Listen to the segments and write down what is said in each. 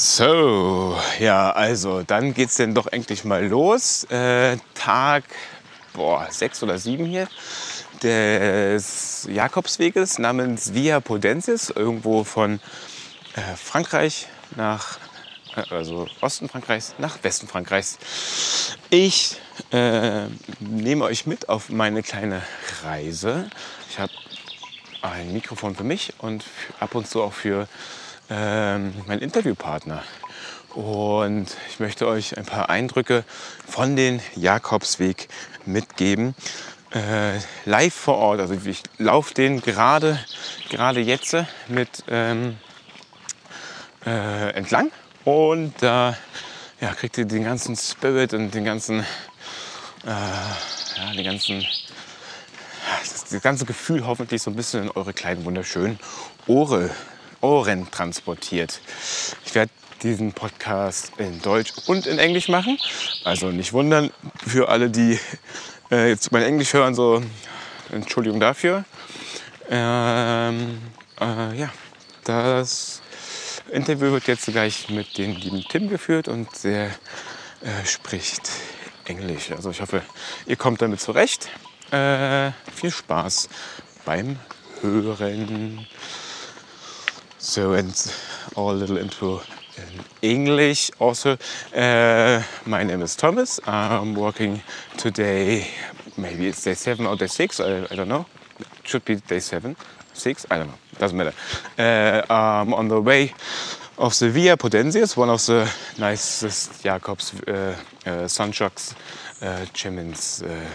So, ja, also dann geht's denn doch endlich mal los. Äh, Tag boah, sechs oder sieben hier des Jakobsweges namens Via Podensis, irgendwo von äh, Frankreich nach, äh, also Osten Frankreichs nach Westen Frankreichs. Ich äh, nehme euch mit auf meine kleine Reise. Ich habe ein Mikrofon für mich und ab und zu auch für ähm, meinen Interviewpartner. Und ich möchte euch ein paar Eindrücke von den Jakobsweg mitgeben. Äh, live vor Ort. Also ich laufe den gerade, gerade jetzt mit ähm, äh, entlang und da äh, ja, kriegt ihr den ganzen Spirit und den ganzen, äh, ja, den ganzen, das ganze Gefühl hoffentlich so ein bisschen in eure kleinen wunderschönen Ohren Ohren transportiert. Ich werde diesen Podcast in Deutsch und in Englisch machen. Also nicht wundern für alle, die äh, jetzt mein Englisch hören, so Entschuldigung dafür. Ähm, äh, ja, das Interview wird jetzt gleich mit dem lieben Tim geführt und der äh, spricht Englisch. Also ich hoffe, ihr kommt damit zurecht. Äh, viel Spaß beim Hören. So, and all a little intro in English also. Uh, my name is Thomas. I'm working today, maybe it's day seven or day six, I, I don't know. It should be day seven, six, I don't know, doesn't matter. Uh, I'm on the way of the Via Podiensis, one of the nicest Jacob's uh, uh, uh, uh,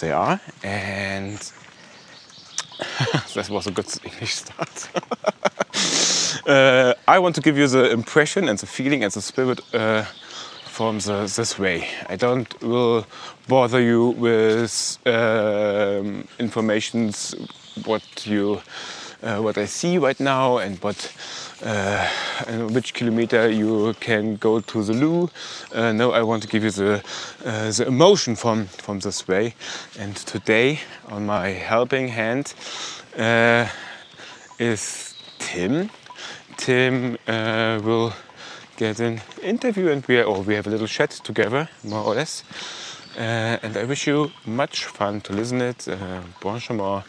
they are. And that was a good English start. uh, I want to give you the impression and the feeling and the spirit uh, from the, this way. I don't will bother you with um, informations what you uh, what I see right now and what uh, and which kilometer you can go to the loo. Uh, no, I want to give you the uh, the emotion from from this way. And today, on my helping hand, uh, is Tim. Tim uh, will get an interview and we, are, or we have a little chat together, more or less. Uh, and I wish you much fun to listen it. Uh, bon chemin.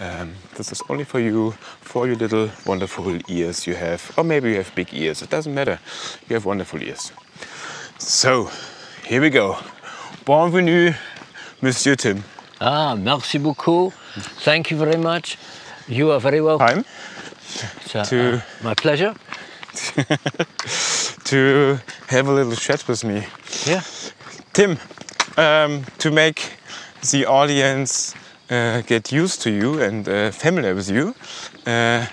Um, this is only for you, for your little wonderful ears you have. Or maybe you have big ears, it doesn't matter. You have wonderful ears. So, here we go. Bienvenue, Monsieur Tim. Ah, merci beaucoup. Thank you very much. You are very welcome. So, to- uh, my pleasure. to have a little chat with me. Yeah. Tim, um, to make the audience uh, get used to you and uh, familiar with you, uh,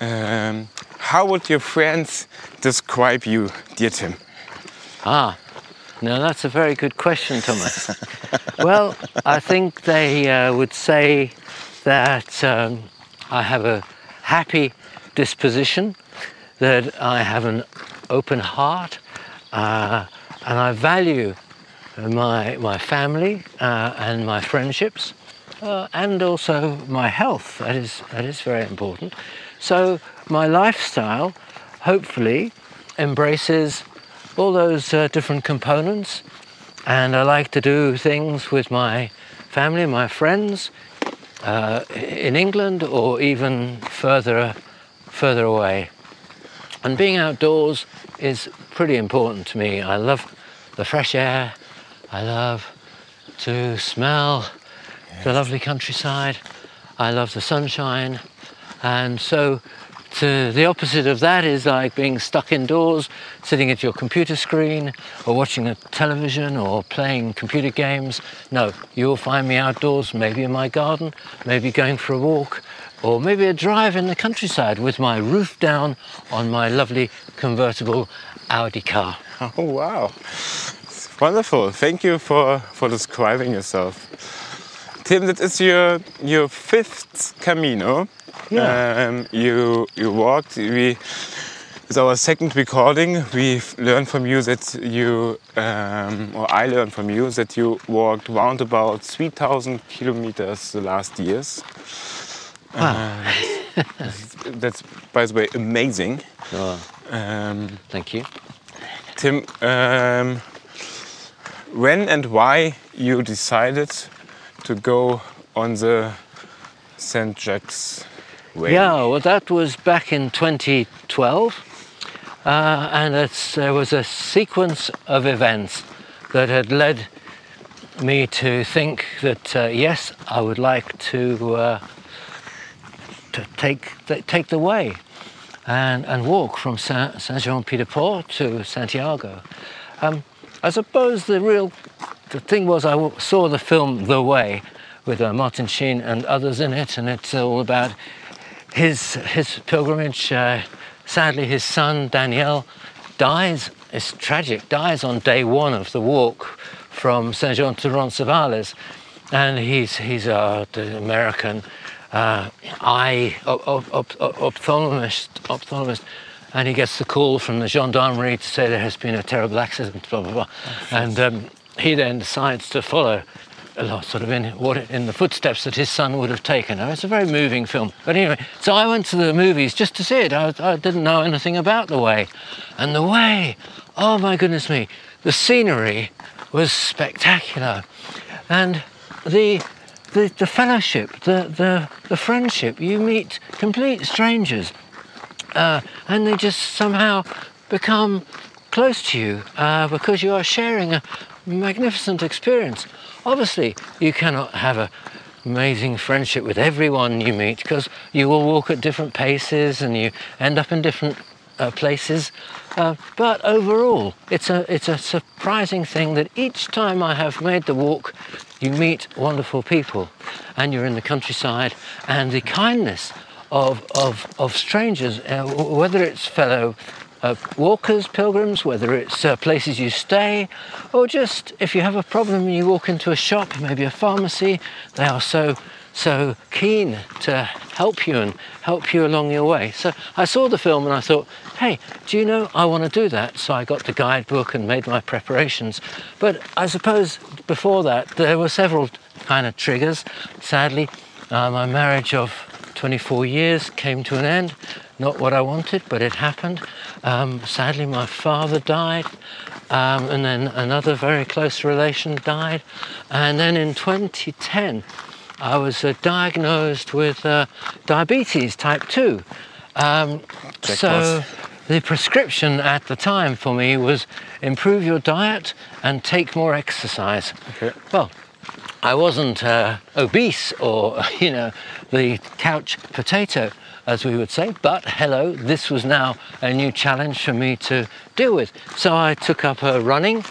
um, how would your friends describe you, dear Tim? Ah, now that's a very good question, Thomas. well, I think they uh, would say that um, I have a happy disposition, that I have an open heart, uh, and I value my, my family uh, and my friendships, uh, and also my health. That is, that is very important. So, my lifestyle hopefully embraces all those uh, different components, and I like to do things with my family, my friends, uh, in England or even further, further away. And being outdoors is pretty important to me. I love the fresh air. I love to smell the lovely countryside. I love the sunshine. And so, to the opposite of that is like being stuck indoors, sitting at your computer screen, or watching a television, or playing computer games. No, you'll find me outdoors, maybe in my garden, maybe going for a walk, or maybe a drive in the countryside with my roof down on my lovely convertible Audi car. Oh, wow. Wonderful. Thank you for, for describing yourself. Tim, that is your, your fifth Camino. Yeah. Um, you, you walked. We, it's our second recording. We've learned from you that you, um, or I learned from you, that you walked round about 3,000 kilometers the last years. Wow. That's, by the way, amazing. Oh, Um, Thank you. Tim, um, when and why you decided to go on the St. Jacques Way? Yeah, well, that was back in 2012, uh, and there was a sequence of events that had led me to think that uh, yes, I would like to uh, to take take the way and and walk from Saint Jean Pied de Port to Santiago. Um, I suppose the real the thing was I saw the film The Way with uh, Martin Sheen and others in it, and it's all about his his pilgrimage. Uh, sadly, his son Daniel dies. It's tragic. Dies on day one of the walk from Saint Jean to Roncesvalles, and he's he's uh, the American uh, eye op- op- op- op- ophthalmologist, ophthalmologist, and he gets the call from the gendarmerie to say there has been a terrible accident, blah blah blah, and um, he then decides to follow a lot sort of in what in the footsteps that his son would have taken. Now, it's a very moving film. But anyway, so I went to the movies just to see it. I, I didn't know anything about the way, and the way, oh my goodness me, the scenery was spectacular, and the the, the fellowship, the, the the friendship. You meet complete strangers, uh, and they just somehow become close to you uh, because you are sharing a magnificent experience. Obviously, you cannot have an amazing friendship with everyone you meet because you will walk at different paces and you end up in different uh, places. Uh, but overall, it's a it's a surprising thing that each time I have made the walk, you meet wonderful people, and you're in the countryside, and the kindness of of of strangers, uh, whether it's fellow. Uh, walkers, pilgrims, whether it's uh, places you stay, or just if you have a problem and you walk into a shop, maybe a pharmacy, they are so so keen to help you and help you along your way. So I saw the film and I thought, hey, do you know, I want to do that. So I got the guidebook and made my preparations. But I suppose before that, there were several kind of triggers. Sadly, uh, my marriage of 24 years came to an end. Not what I wanted, but it happened. Um, sadly, my father died, um, and then another very close relation died. And then in 2010, I was uh, diagnosed with uh, diabetes type 2. Um, so the prescription at the time for me was improve your diet and take more exercise. Okay. Well, I wasn't uh, obese or, you know, the couch potato, as we would say, but hello, this was now a new challenge for me to deal with. So I took up uh, running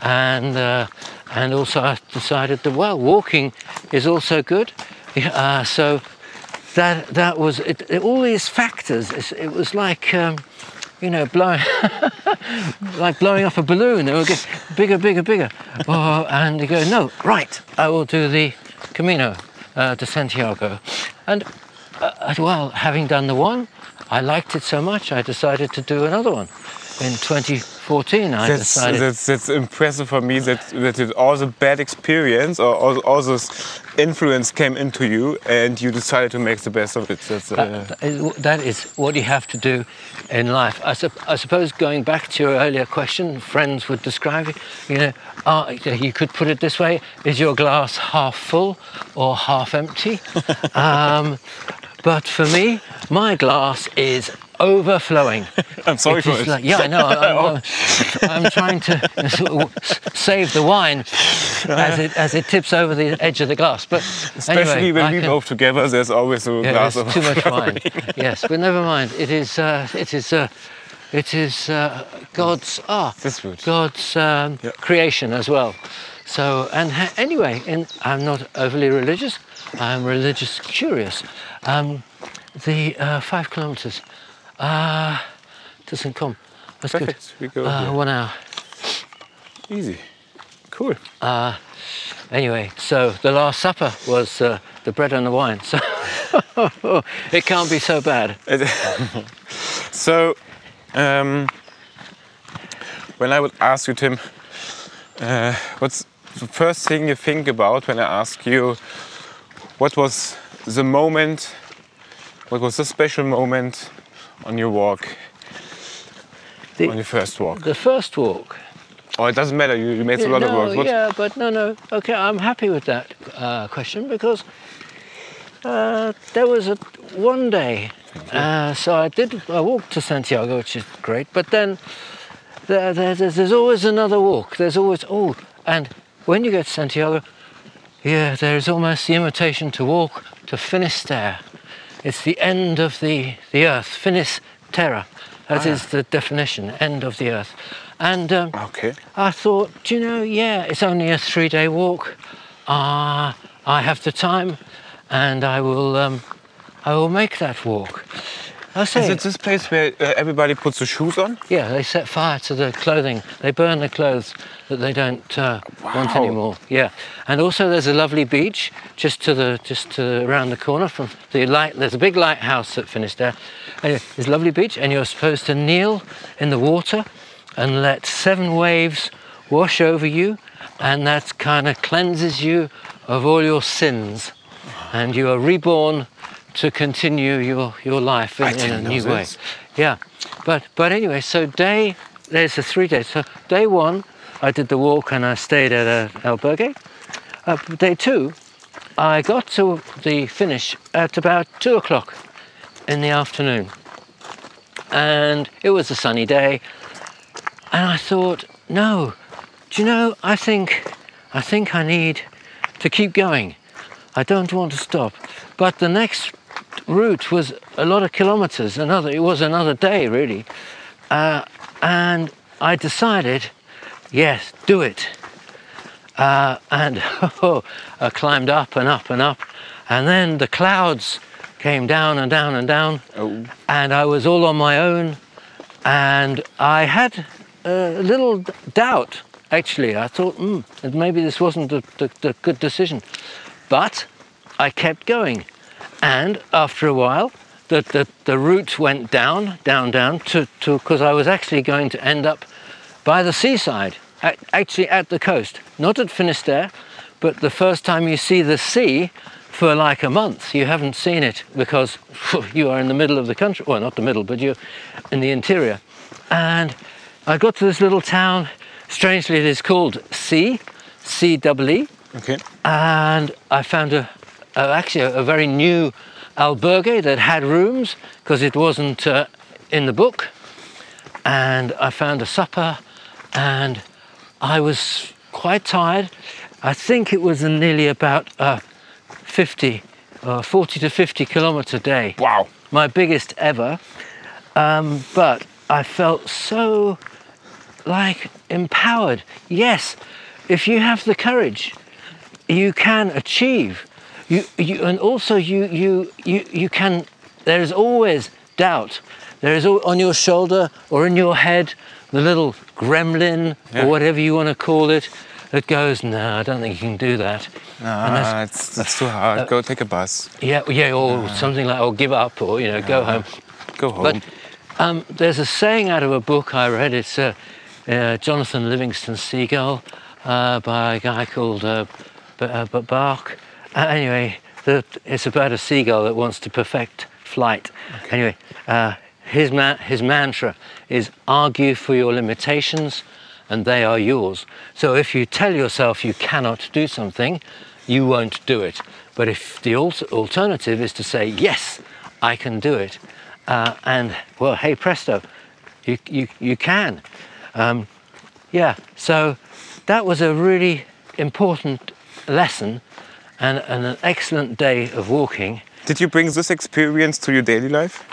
and, uh, and also I decided that, well, walking is also good. Uh, so that, that was, it, it- all these factors, it's- it was like, um, you know, blowing, like blowing up a balloon. They will get bigger, bigger, bigger. Oh, and you go, no, right, I will do the Camino uh, to Santiago. And uh, well, having done the one, I liked it so much, I decided to do another one. In 2014, I That's, decided. that's, that's impressive for me that, that it, all the bad experience or all, all this influence came into you and you decided to make the best of it. That's, uh, That- that is- what you have to do in life. I, sup- I suppose going back to your earlier question, friends would describe it. You know, uh, you could put it this way: Is your glass half full or half empty? um, but for me, my glass is overflowing. I'm sorry It for it. like- yeah, I know. I, I'm, I'm trying to sort of save the wine as it as it tips over the edge of the glass. But Especially anyway, when I we can- both together, there's always a yeah, glass of too much wine. yes, but never mind. It is. Uh, it is. Uh, it is uh, God's ah. God's um, Yeah. creation as well. So and ha- anyway, in, I'm not overly religious. I'm religious curious. Um, the uh, five kilometres uh, to St. Côme. That's Perfect. We good. go Uh, one hour. Easy. Cool. Anyway, so the Last Supper was uh, the bread and the wine. So it can't be so bad. So, um, when I would ask you, Tim, uh, what's the first thing you think about when I ask you what was the moment, what was the special moment on your walk The- on your first walk? The first walk. Oh, it doesn't matter. You, you made a lot of no, walks. What- yeah, but no, no. Okay, I'm happy with that uh, question because uh, there was a one day. Uh, so I did. I walked to Santiago, which is great. But then there, there, there's, there's always another walk. There's always oh, and when you get to Santiago, yeah, there's almost the invitation to walk to Finisterre. It's the end of the the earth. Finis terra. That is the definition. End of the earth. And um, Okay. I thought, do you know, yeah, it's only a three day walk. Uh, I have the time and I will, um, I will make that walk. I Is it this place where uh, everybody puts the shoes on? yeah, they set fire to the clothing. They burn the clothes that they don't uh, want anymore. Yeah, and also there's a lovely beach just to the just to around the corner from the light. There's a big lighthouse at Finisterre. Anyway, there's a lovely beach, and you're supposed to kneel in the water and let seven waves wash over you, and that kind of cleanses you of all your sins, and you are reborn to continue your, your life in, in a new way. this. Yeah, but but anyway, so day there's the three days. So day one, I did the walk and I stayed at a albergue. Uh, day two, I got to the finish at about two o'clock in the afternoon, and it was a sunny day. And I thought, no, do you know? I think I think I need to keep going. I don't want to stop. But the next route was a lot of kilometers. Another, it was another day really, uh, and I decided, yes, do it. Uh, and oh, I climbed up and up and up, and then the clouds came down and down and down, Oh. and I was all on my own, and I had a little doubt. Actually, I thought, hmm, maybe this wasn't the good decision, but I kept going, and after a while, the, the, the route went down, down, down to because I was actually going to end up by the seaside, actually at the coast, not at Finisterre, but the first time you see the sea for like a month, you haven't seen it because you are in the middle of the country. Well, not the middle, but you're in the interior. And I got to this little town. Strangely, it is called C, C double E Okay. and I found a, a actually a, a very new albergue that had rooms because it wasn't uh, in the book. And I found a supper, and I was quite tired. I think it was nearly about uh, 50, uh, 40 to 50 kilometer day Wow. my biggest ever. Um, but I felt so like empowered. Yes, if you have the courage, you can achieve. You, you and also you, you, you, you can. There is always doubt. There is on your shoulder or in your head the little gremlin Yeah. or whatever you want to call it that goes, no, I don't think you can do that. And that's- it's, that's too hard. Go take a bus. yeah, yeah, or something like, or give up, or you know, go home. Go home. But um, there's a saying out of a book I read. It's uh, uh, Jonathan Livingston Seagull uh, by a guy called uh, uh, Bach. Uh, anyway, the, it's about a seagull that wants to perfect flight. Anyway, uh, his, ma- his mantra is argue for your limitations and they are yours. So if you tell yourself you cannot do something, you won't do it. But if the al- alternative is to say, yes, I can do it, uh, and well, hey presto, you, you, you can. Um, yeah, so that was a really important lesson and, and an excellent day of walking. Did you bring this experience to your daily life?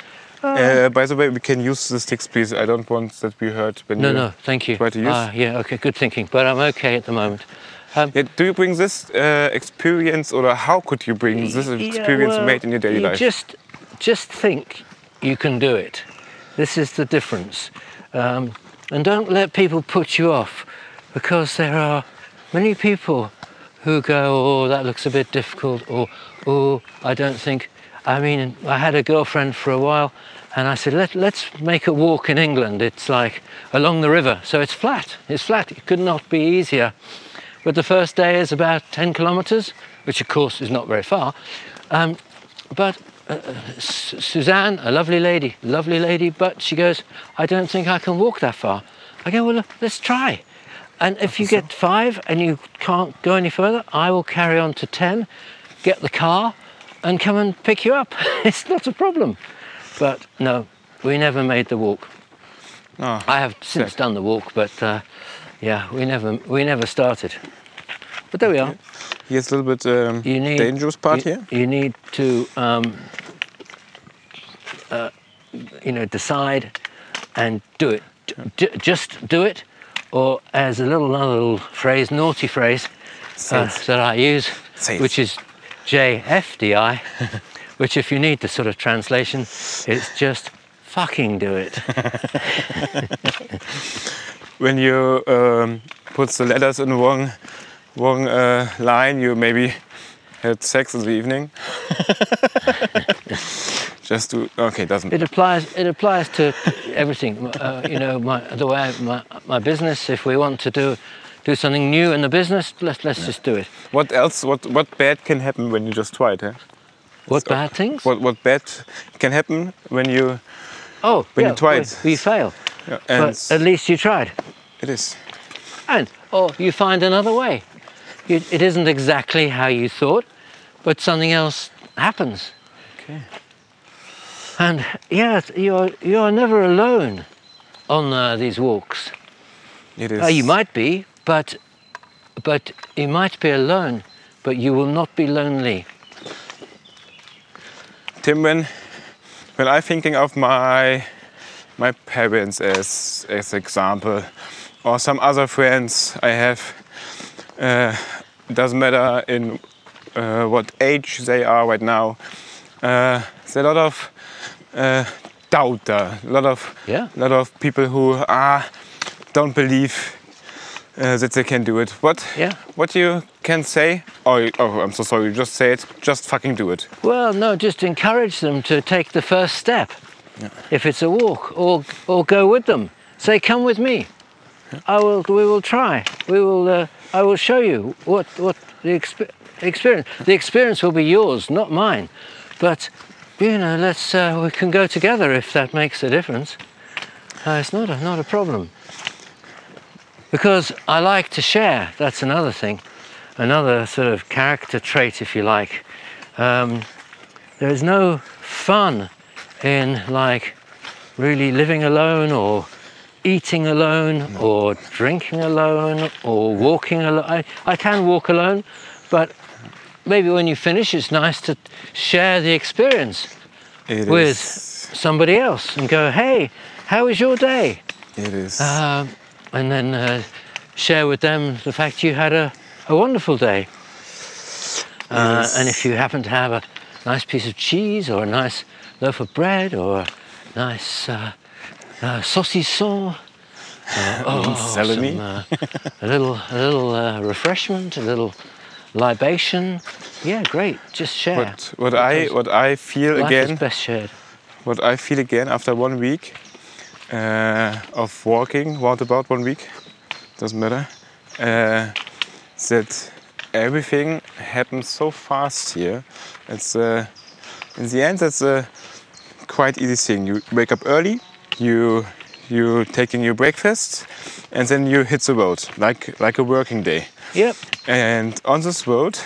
Uh, by the way, we can use the sticks, please. I don't want that we hurt when No, you no, thank you. try to use. Ah, yeah, okay, good thinking, but I'm okay at the moment. Um, Yeah, do you bring this uh, experience, or how could you bring this Yeah, experience well, made in your daily you life? Just, just think you can do it. This is the difference. Um, and don't let people put you off because there are many people who go, oh, that looks a bit difficult, or oh, I don't think. I mean, I had a girlfriend for a while, and I said, Let, let's make a walk in England. It's like along the river, so it's flat. It's flat. It could not be easier. But the first day is about 10 kilometers, which of course is not very far. Um, but uh, Suzanne, a lovely lady, lovely lady, but she goes, I don't think I can walk that far. I go, well, look, let's try. And if you get five and you can't go any further, I will carry on to 10, get the car, and come and pick you up. it's not a problem. But no, we never made the walk. Oh, I have since done the walk, but uh, yeah, we never we never started. But there we are. here's a little bit um, You need dangerous part you, here. You need to um, uh, you know decide and do it. J- just do it, or as a little another little phrase, naughty phrase uh, that I use, which is JFDI, which if you need the sort of translation, it's just fucking do it. When you um, put the letters in wrong, wrong uh, line, you maybe had sex in the evening. Just to okay, doesn't. It applies. It applies to everything. Uh, you know, my, the way my, my business. If we want to do do something new in the business, let's let's just do it. What else? What what bad can happen when you just try it? Huh? What bad things? What what bad can happen when you? oh, when you try it. you fail, Yeah, and but at least you tried, it is. and or you find another way. You, it isn't exactly how you thought, but something else happens. Okay. And yes, you're you're never alone on uh, these walks. It is. Uh, you might be, but but you might be alone, but you will not be lonely. Tim, when when I'm thinking of my my parents as as example, or some other friends I have, uh, doesn't matter in uh, what age they are right now. Uh, there's a lot of uh, doubt a lot of Yeah. lot of people who ah don't believe uh, that they can do it. What Yeah. what you can say? Oh, oh, I'm so sorry. Just say it. Just fucking do it. Well, no, just encourage them to take the first step. If it's a walk, or or go with them. Say, come with me. I will. We will try. We will. Uh, I will show you what what the exp- experience. The experience will be yours, not mine. But you know, let's. Uh, we can go together if that makes a difference. Uh, it's not a not a problem. Because I like to share. That's another thing. Another sort of character trait, if you like. Um, there is no fun in like really living alone or eating alone or drinking alone or walking alone. I, I can walk alone, but maybe when you finish, it's nice to share the experience It with is- somebody else and go, hey, how was your day? It is. Um, and then uh, share with them the fact you had a, a wonderful day. Uh, Yes. And if you happen to have a nice piece of cheese or a nice loaf of bread or a nice uh, uh, saucisson, uh, oh, Salami. some, uh, a little, a little uh, refreshment, a little libation, yeah, great. Just share. what what I what I feel Life again is best shared. what I feel again after one week uh, of walking, what about one week? Doesn't matter. Uh, that everything happens so fast here. It's uh, in the end that's a quite easy thing. You wake up early, you you taking your breakfast, and then you hit the road like like a working day. Yep. And on this road,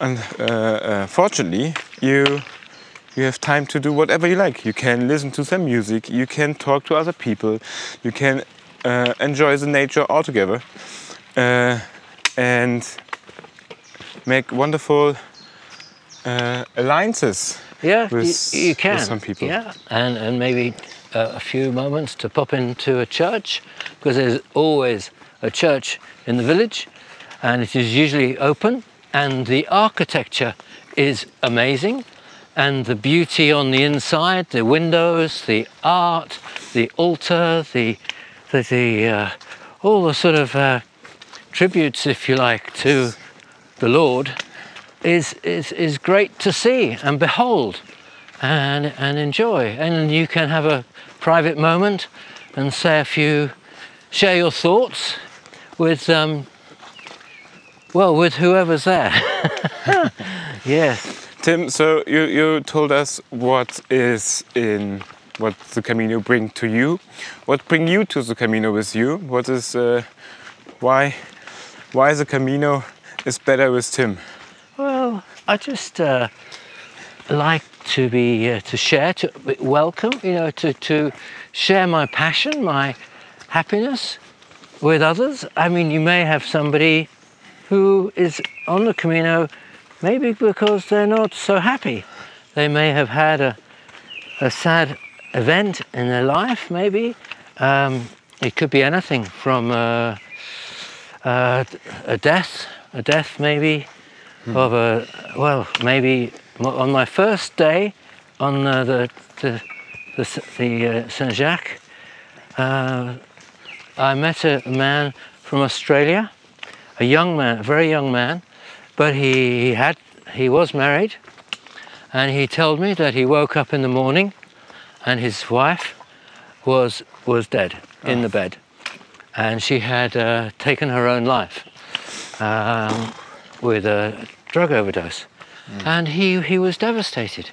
and uh, uh, fortunately, you you have time to do whatever you like. You can listen to some music. You can talk to other people. You can uh, enjoy the nature altogether, uh, and make wonderful uh, alliances. Yeah, with you, you with some people. Yeah, and and maybe a few moments to pop into a church because there's always a church in the village, and it is usually open, and the architecture is amazing, and the beauty on the inside, the windows, the art, the altar, the the, the uh, all the sort of uh, tributes, if you like, to the Lord is, is, is great to see and behold and, and enjoy. And you can have a private moment and say a few, share your thoughts with, um, well, with whoever's there. yes. Tim, so you, you told us what is in what the Camino bring to you. What bring you to the Camino with you? What is uh, why why the Camino is better with Tim? Well, I just uh, like to be uh, to share, to welcome, you know, to to share my passion, my happiness with others. I mean, you may have somebody who is on the Camino, maybe because they're not so happy. They may have had a a sad event in their life, maybe. Um, it could be anything from uh, uh, a death, a death maybe, hmm. of a, well, maybe on my first day on uh, the, the, the, the uh, Saint Jacques, uh, I met a man from Australia, a young man, a very young man, but he, he had he was married, and he told me that he woke up in the morning and his wife was was dead in the bed, and she had uh, taken her own life um, with a drug overdose, mm. and he he was devastated,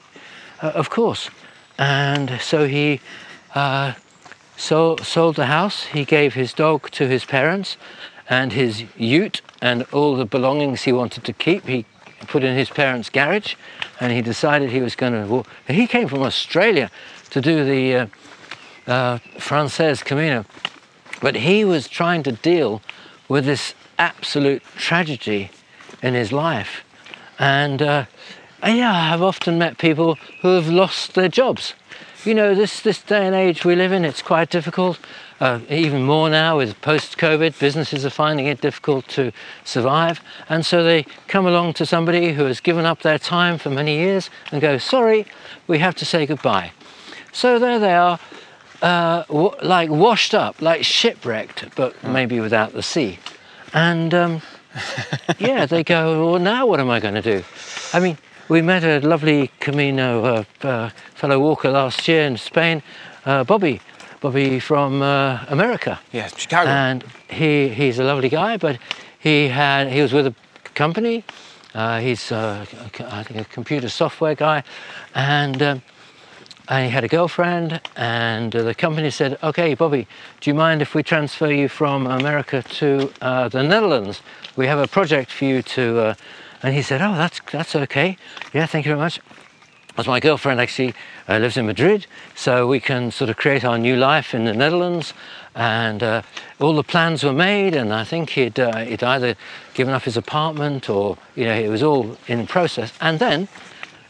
uh, of course, and so he. Uh, so, sold the house. He gave his dog to his parents, and his ute and all the belongings he wanted to keep. He put in his parents' garage, and he decided he was going to walk. He came from Australia to do the uh, uh, Francés Camino. But he was trying to deal with this absolute tragedy in his life. And uh, yeah, I've often met people who have lost their jobs. You know, this, this day and age we live in, it's quite difficult. Uh, even more now with post COVID, businesses are finding it difficult to survive. And so they come along to somebody who has given up their time for many years and go, Sorry, we have to say goodbye. So there they are, uh, w- like washed up, like shipwrecked, but oh. maybe without the sea. And um, yeah, they go, well, now what am I going to do? I mean, we met a lovely Camino uh, uh, fellow walker last year in Spain, uh, Bobby. Bobby from uh, America. Yes, Chicago. And he, he's a lovely guy, but he had he was with a company. Uh, he's uh, I think a computer software guy, and um, and he had a girlfriend, and uh, the company said, "Okay, Bobby, do you mind if we transfer you from America to uh, the Netherlands? We have a project for you to." Uh, and he said, "Oh, that's that's okay. Yeah, thank you very much." As my girlfriend actually uh, lives in Madrid, so we can sort of create our new life in the Netherlands. And uh, all the plans were made, and I think he'd, uh, he'd either given up his apartment or you know it was all in process. And then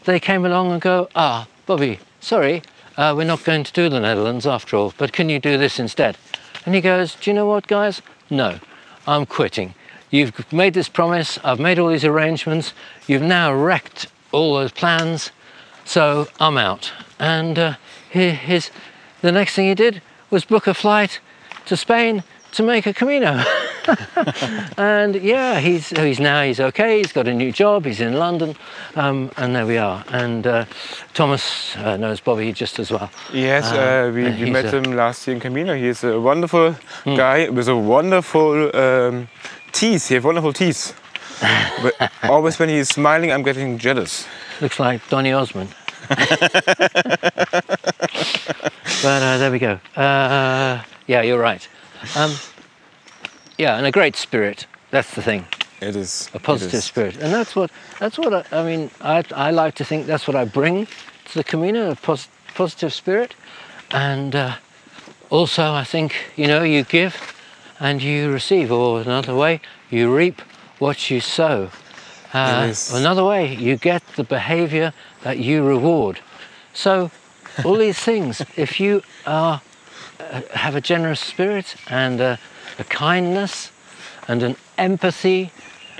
they came along and go, "Ah, Bobby." sorry, uh, we're not going to do the Netherlands after all, but can you do this instead? And he goes, do you know what, guys? No, I'm quitting. You've made this promise, I've made all these arrangements, you've now wrecked all those plans, so I'm out. And uh, his, the next thing he did was book a flight to Spain to make a Camino. and yeah, he's he's now he's okay. He's got a new job. He's in London, um, and there we are. And uh, Thomas uh, knows Bobby just as well. Yes, uh, we, we met a, him last year in Camino. He's a wonderful mm. guy with a wonderful um, teeth. He has wonderful teeth. but always when he's smiling, I'm getting jealous. Looks like Donny Osmond. but uh, there we go. Uh, yeah, you're right. Um, yeah, and a great spirit. That's the thing. It is a positive is. spirit, and that's what that's what I, I mean. I, I like to think that's what I bring to the Camino, a pos- positive spirit, and uh, also I think you know you give and you receive, or another way you reap what you sow. Uh, another way you get the behaviour that you reward. So all these things, if you are uh, have a generous spirit and a, a, kindness and an empathy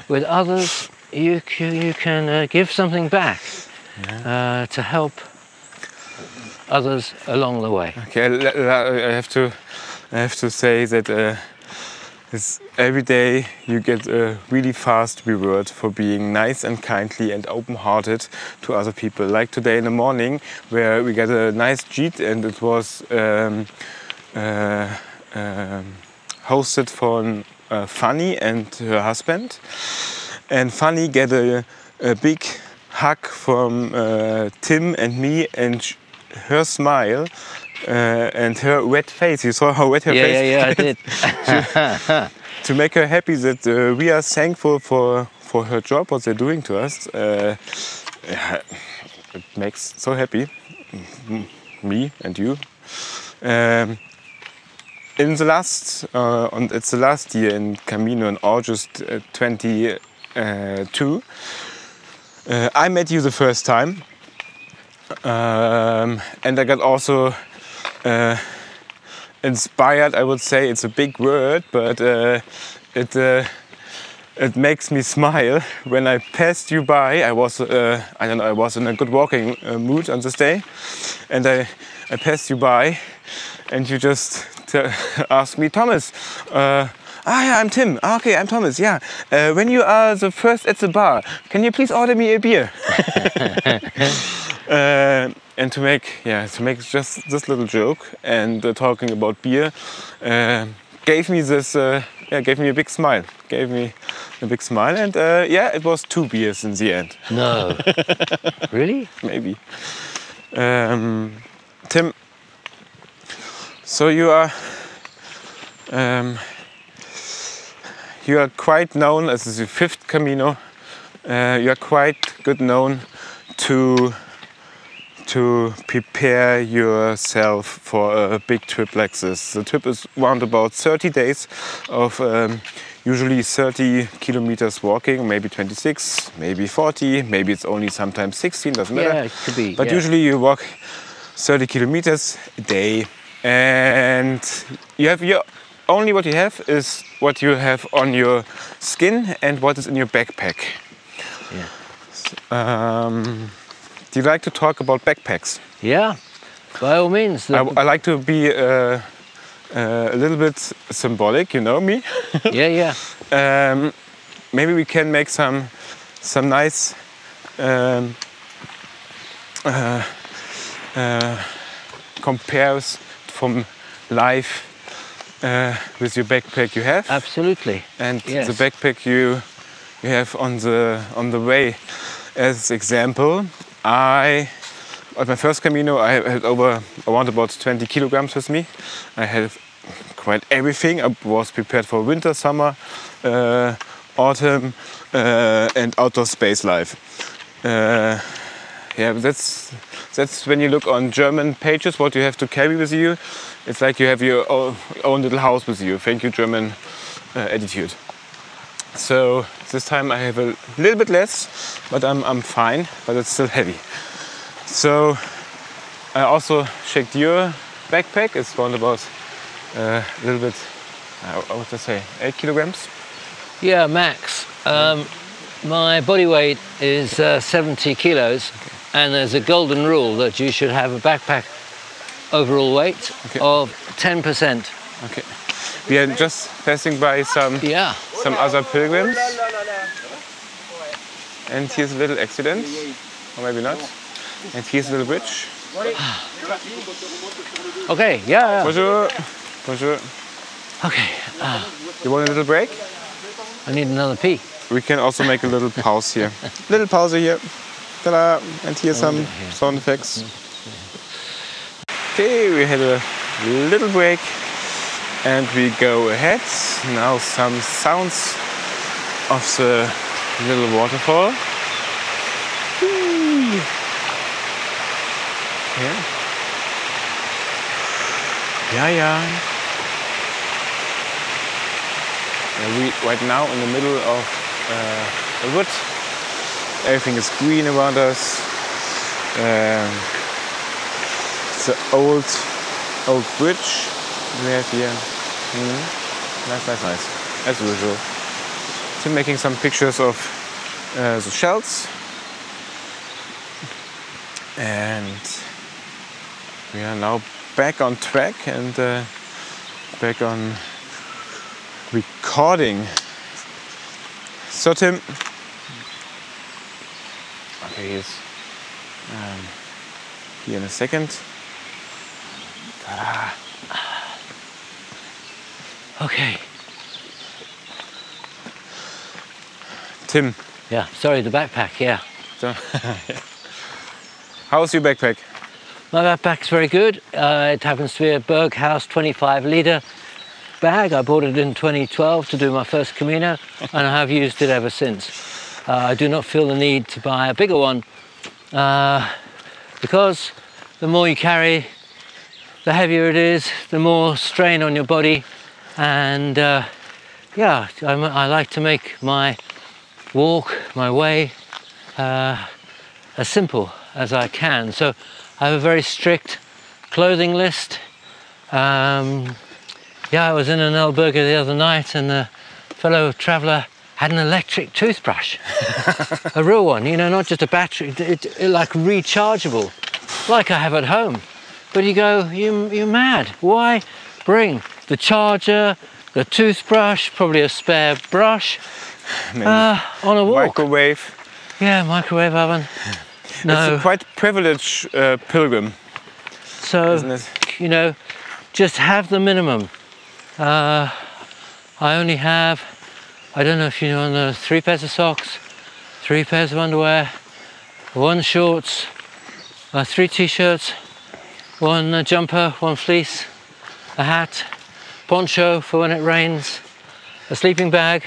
with others, you, you can uh, give something back yeah. uh, to help others along the way. Okay, I have to, I have to say that every day you get a really fast reward for being nice and kindly and open-hearted to other people. Like today in the morning, where we got a nice gîte and it was. Um, uh, um, hosted from uh, Fanny and her husband. And Fanny get a, a big hug from uh, Tim and me and her smile uh, and her wet face. You saw how wet her Yeah, face yeah, yeah, I did. to make her happy that uh, we are thankful for for her job, what they're doing to us. Uh, it makes so happy, me and you. Um, in the last, uh, and it's the last year in Camino in August uh, 22. Uh, I met you the first time, um, and I got also uh, inspired. I would say it's a big word, but uh, it uh, it makes me smile when I passed you by. I was uh, I don't know. I was in a good walking uh, mood on this day, and I I passed you by, and you just asked me, Thomas. Uh, Ah, yeah, I'm Tim. Ah, okay, I'm Thomas. Yeah. Uh, when you are the first at the bar, can you please order me a beer? uh, and to make, yeah, to make just this little joke and uh, talking about beer, uh, gave me this, uh, yeah, gave me a big smile. Gave me a big smile, and uh, yeah, it was two beers in the end, No. really? maybe. Um, Tim, so you are. Um, you are quite known as the fifth Camino. Uh, you are quite good known to to prepare yourself for a big trip like this. The trip is around about 30 days of um, usually 30 kilometers walking, maybe 26, maybe 40, maybe it's only sometimes 16, doesn't matter. Yeah, it could be. But yeah. usually you walk 30 kilometers a day, and you have your only what you have is what you have on your skin and what is in your backpack. Yeah. Um, do you like to talk about backpacks? Yeah, by all means. I, I like to be uh, uh, a little bit symbolic, you know me. yeah, yeah. um, maybe we can make some some nice um, uh, uh, compares from life uh, with your backpack you have Absolutely. and yes. the backpack you you have on the on the way. As example, I at my first Camino I had over around about 20 kilograms with me. I had quite everything. I was prepared for winter, summer, uh, autumn, uh, and outdoor space life. Uh, yeah, that's that's when you look on German pages what you have to carry with you. It's like you have your own, little house with you. Thank you, German uh, attitude. So this time I have a little bit less, but I'm, I'm fine, but it's still heavy. So I also checked your backpack. It's around about uh, a little bit, uh, what would I say, eight kilograms. Yeah, max. Um, my body weight is uh, 70 kilos, and there's a golden rule that you should have a backpack overall weight Okay. of 10%. Okay. We are just passing by some Yeah. some other pilgrims. And here's a little accident, or maybe not. And here's a little bridge. Okay, yeah. yeah. Bonjour. Bonjour. Okay, uh, You want a little break? I need another pee. We can also make a little pause here. little pause here. Ta-da! And here's some sound effects. Okay, we had a little break and we go ahead. Now some sounds of the little waterfall. Yeah, yeah. Yeah, we right now in the middle of uh, a wood. Everything is green around us. Um, it's an old, old bridge we have here. Mhm. Nice, nice, nice. As usual. Tim making some pictures of uh, the shells. And we are now back on track and uh, back on recording. So Tim, okay, he's um, here in a second. Ta-da. Okay. Tim, Yeah, sorry, the backpack, yeah. So, How's your backpack? My backpack's very good. Uh, it happens to be a Berghaus 25 litre bag. I bought it in 2012 to do my first Camino, and I have used it ever since. Uh, I do not feel the need to buy a bigger one uh, because the more you carry, the heavier it is, the more strain on your body, and uh, yeah, I'm, I like to make my walk, my way, uh, as simple as I can. So I have a very strict clothing list. Um, yeah, I was in an albergue the other night and a fellow traveller had an electric toothbrush, a real one, you know, not just a battery, it, it, like rechargeable, like I have at home. But you go, you, you're mad. Why bring the charger, the toothbrush, probably a spare brush uh, on a walk? Microwave. Yeah, microwave oven. No. It's a quite privileged uh, pilgrim, So, you know, just have the minimum. Uh, I only have, I don't know if you know, three pairs of socks, three pairs of underwear, one shorts, uh, three t-shirts, one uh, jumper, one fleece, a hat, poncho for when it rains, a sleeping bag,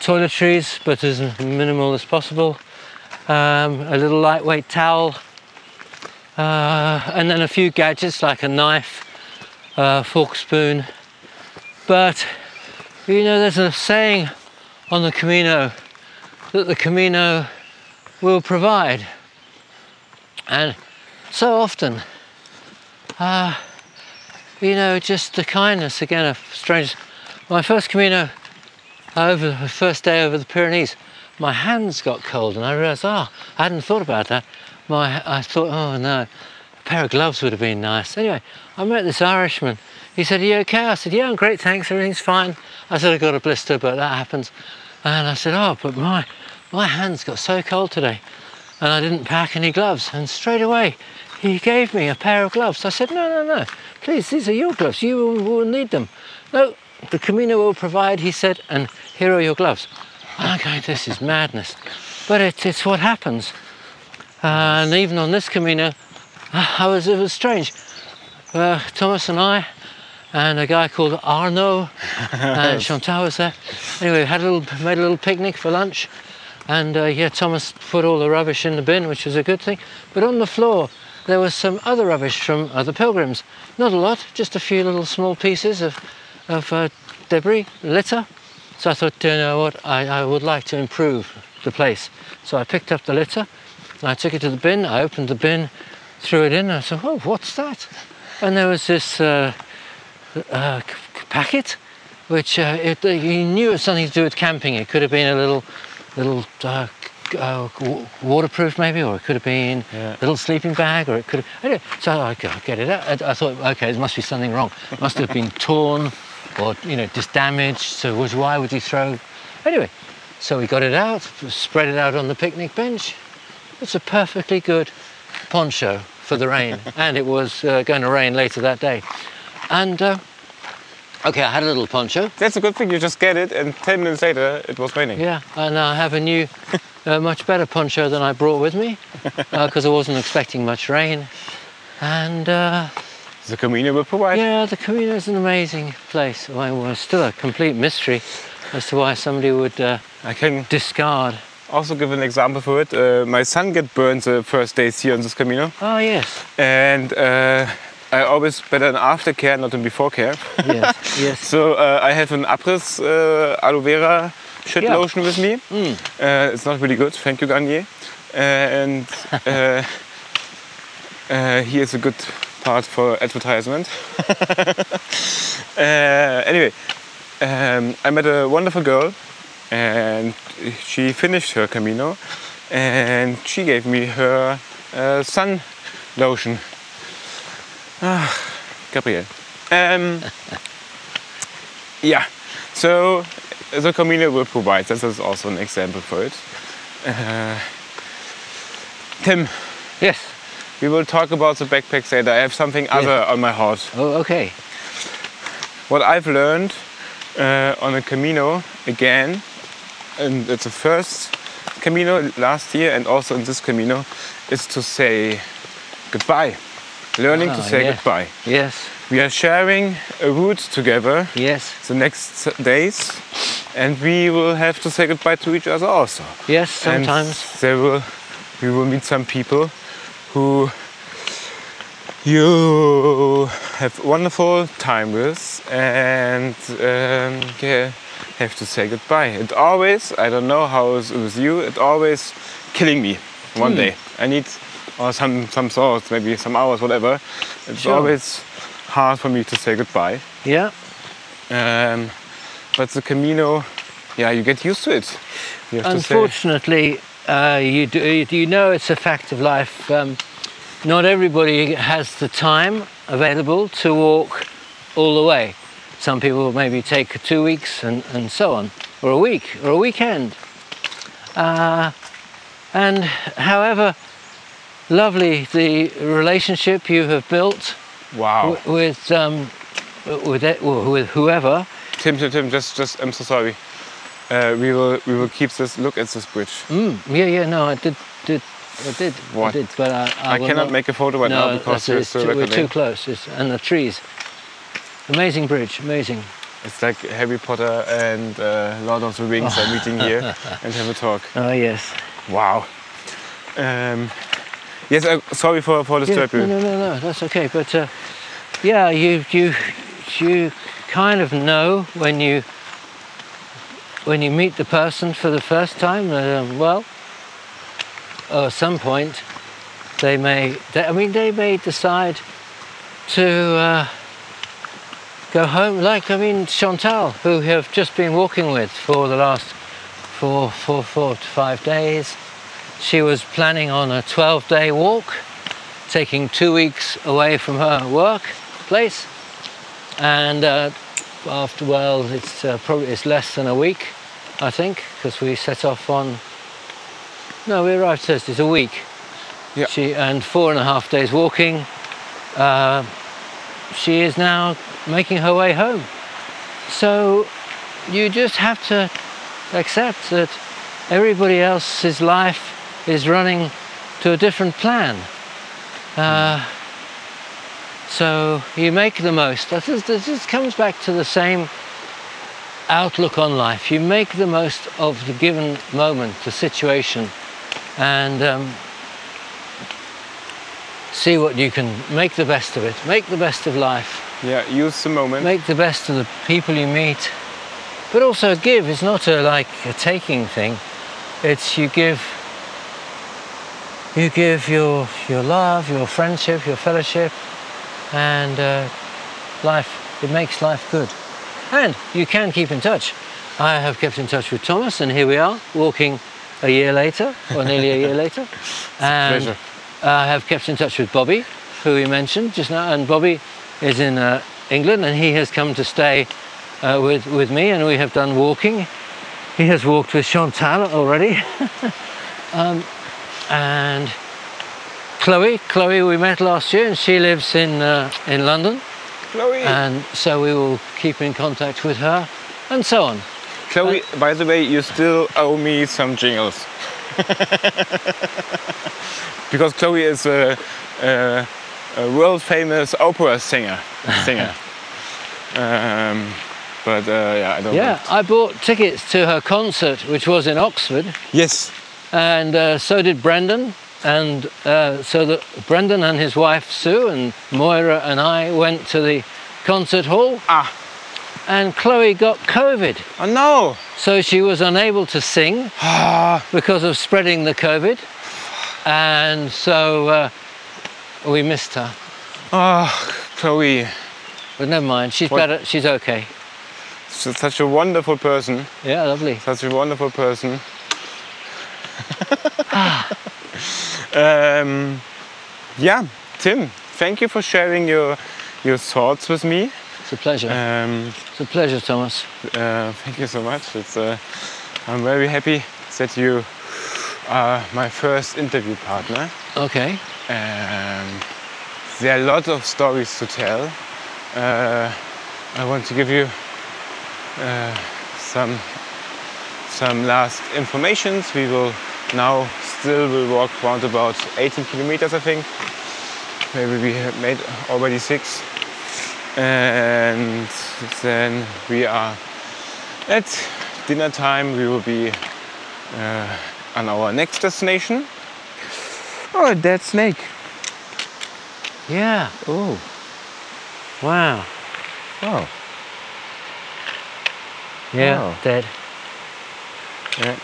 toiletries, but as minimal as possible, um, a little lightweight towel, uh, and then a few gadgets like a knife, fork, spoon. But you know, there's a saying on the Camino that the Camino will provide, and so often, uh, you know, just the kindness again of strangers. My first Camino over the first day over the Pyrenees, my hands got cold, and I realised, oh, ah, I hadn't thought about that. My, I thought, oh no, a pair of gloves would have been nice. Anyway, I met this Irishman. He said, Are you okay? I said, Yeah, I'm great, thanks, everything's fine. I said, I got a blister, but that happens. And I said, Oh, but my, my hands got so cold today, and I didn't pack any gloves. And straight away, he gave me a pair of gloves. I said, No, no, no, please, these are your gloves. You will, need them. No, the Camino will provide, he said, and here are your gloves. I'm going, This is madness. But it, it's what happens. Uh, and even on this Camino, I was, it was strange. Uh, Thomas and I, and a guy called Arno, and Chantal was there. Anyway, we had a little, made a little picnic for lunch, and uh, yeah, Thomas put all the rubbish in the bin, which was a good thing. But on the floor, there was some other rubbish from other pilgrims. Not a lot, just a few little small pieces of, of uh, debris, litter. So I thought, you know what, I, I would like to improve the place. So I picked up the litter, and I took it to the bin. I opened the bin, threw it in, and I said, oh, what's that? And there was this uh, uh, packet, which uh, it, you knew it was something to do with camping. It could have been a little, little uh, uh, waterproof maybe, or it could have been Yeah. a little sleeping bag, or it could have. So I get it out. I I thought, okay, there must be something wrong. It must have been torn, or you know, just damaged. So was why would you throw? Anyway, so we got it out, spread it out on the picnic bench. It's a perfectly good poncho for the rain, and it was uh, going to rain later that day. And uh, okay, I had a little poncho. That's a good thing. You just get it, and 10 minutes later, it was raining. Yeah, and I have a new, uh, much better poncho than I brought with me because I wasn't expecting much rain. And uh, The Camino will provide. yeah, the Camino is an amazing place. Well, it's still a complete mystery as to why somebody would uh, I can discard. also give an example for it. Uh, my son got burned the first days here on this Camino, Oh yes, and uh, I always better an aftercare, not a before care. yes, yes. So uh, I have an Abriss uh, aloe vera shit Yeah. lotion with me. Uh, it's not really good, thank you Garnier. Uh, and uh, uh, here's a good part for advertisement. uh, anyway, um, I met a wonderful girl and she finished her Camino and she gave me her uh, sun lotion. Ah, Gabriel. Um, yeah, so the Camino will provide. This is also an example for it. Uh, Tim, Yes. we will talk about the backpack later. I have something other on my heart. Oh, okay. What I've learned uh, on a Camino again, and it's the first Camino last year and also in this Camino is to say goodbye. Learning to Ah, say yeah. goodbye. Yes, We are sharing a route together yes, the next days and we will have to say goodbye to each other also. yes, And sometimes. there will we will meet some people who you have wonderful time with and um, yeah, have to say goodbye. It always, I don't know how it's with you, it always killing me one day. I need or some some thoughts, maybe some hours, whatever. It's Sure. always hard for me to say goodbye. Yeah, Um, but the Camino, yeah, you get used to it. You have to say, unfortunately, uh, you, do, you know it's a fact of life. Um, not everybody has the time available to walk all the way. Some people maybe take two weeks and, and so on, or a week, or a weekend. Uh, and however lovely the relationship you have built wow. w- with, um, with, it, with whoever, Tim, Tim, Tim, just, just, I'm so sorry. Uh, we will, we will keep this. Look at this bridge. Mm, yeah, yeah, no, I did, did, I did, What? I did, but I, I, I, cannot not- make a photo right no, now because we're it's too, we're too close. It's, and the trees, amazing bridge, amazing. It's like Harry Potter and uh, Lord of the Rings are meeting here and have a talk. Oh yes. Wow. Um, yes, uh, sorry for, for disturbing no, you. no, no, no, that's okay. But uh, yeah, you, you, you kind of know when you, when you meet the person for the first time. Uh, well, at some point, they may. They, I mean, they may decide to uh, go home. Like I mean, Chantal, who have just been walking with for the last four, four, four to five days. She was planning on a 12-day walk, taking two weeks away from her work place, and uh, after well, it's uh, probably it's less than a week, I think, because we set off on. No, we arrived Thursday. It's a week. Yeah. She and four and a half days walking. Uh, she is now making her way home. So you just have to accept that everybody else's life is running to a different plan. Uh, so you make the most. This, just comes back to the same outlook on life. You make the most of the given moment, the situation, and um, see what you can make the best of it. Make the best of life Yeah, use the moment. make the best of the people you meet, but also give. It's not a like a taking thing. It's you give. You give your your love, your friendship, your fellowship, and uh, life. It makes life good, and you can keep in touch. I have kept in touch with Thomas, and here we are, walking a year later, or nearly a year later. and. I have kept in touch with Bobby, who we mentioned just now, and Bobby is in uh, England, and he has come to stay uh, with with me, and we have done walking. He has walked with Chantal already, um, and Chloe. Chloe we met last year, and she lives in uh, in London, Chloe. and so we will keep in contact with her, and so on. Chloe, by the way, you still owe me some jingles. because Chloe is a, a, a world famous opera singer. Singer. um, but uh, yeah, I don't Yeah, I bought tickets to her concert, which was in Oxford. Yes. And uh, so did Brendan. And uh, so that Brendan and his wife Sue and Moira and I went to the concert hall, Ah. and Chloe got COVID, Oh no. so she was unable to sing Ah. because of spreading the COVID, and so uh, we missed her. Ah, Chloe. But never mind, she's What- better. She's okay. She's such a wonderful person. Yeah, lovely. Such a wonderful person. Um, yeah, Tim, thank you for sharing your your thoughts with me. It's a pleasure. Um, It's a pleasure, Thomas. uh, thank you so much. It's, uh, I'm very happy that you are my first interview partner. Okay. Um, there are a lot of stories to tell. Uh, I want to give you uh, some some last informations. We will now still will walk around about 18 kilometers, I think. Maybe we have made already six. And then we are at dinner time. We will be uh, on our next destination. Oh, a dead snake. Yeah. Oh, Wow. wow. Yeah. Wow. Dead. Yeah.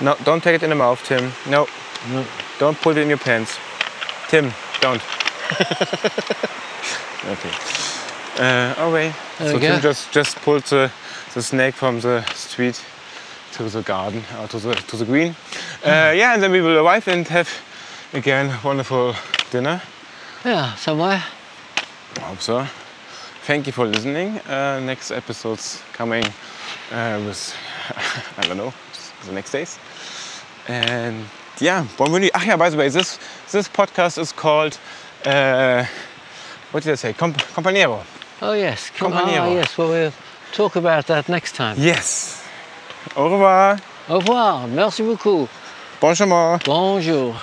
No, don't take it in the mouth, Tim. No, No. don't put it in your pants. Tim, don't. okay. Uh, okay. There so Tim just just pulled the, the snake from the street to the garden or to the to the green. Uh, yeah, and then we will arrive and have again wonderful dinner. Yeah. Somewhere. I hope so. Thank you for listening. Uh, next episodes coming uh, with I don't know the next days. And yeah, voyage. Ah yeah, by the way, this this podcast is called uh, what did I say? Comp- Compañero. Oh yes. Come, Compañero. oh yes. Well, we'll talk about that next time. Yes. Au revoir. Au revoir. Merci beaucoup. Bon chemin. Bonjour.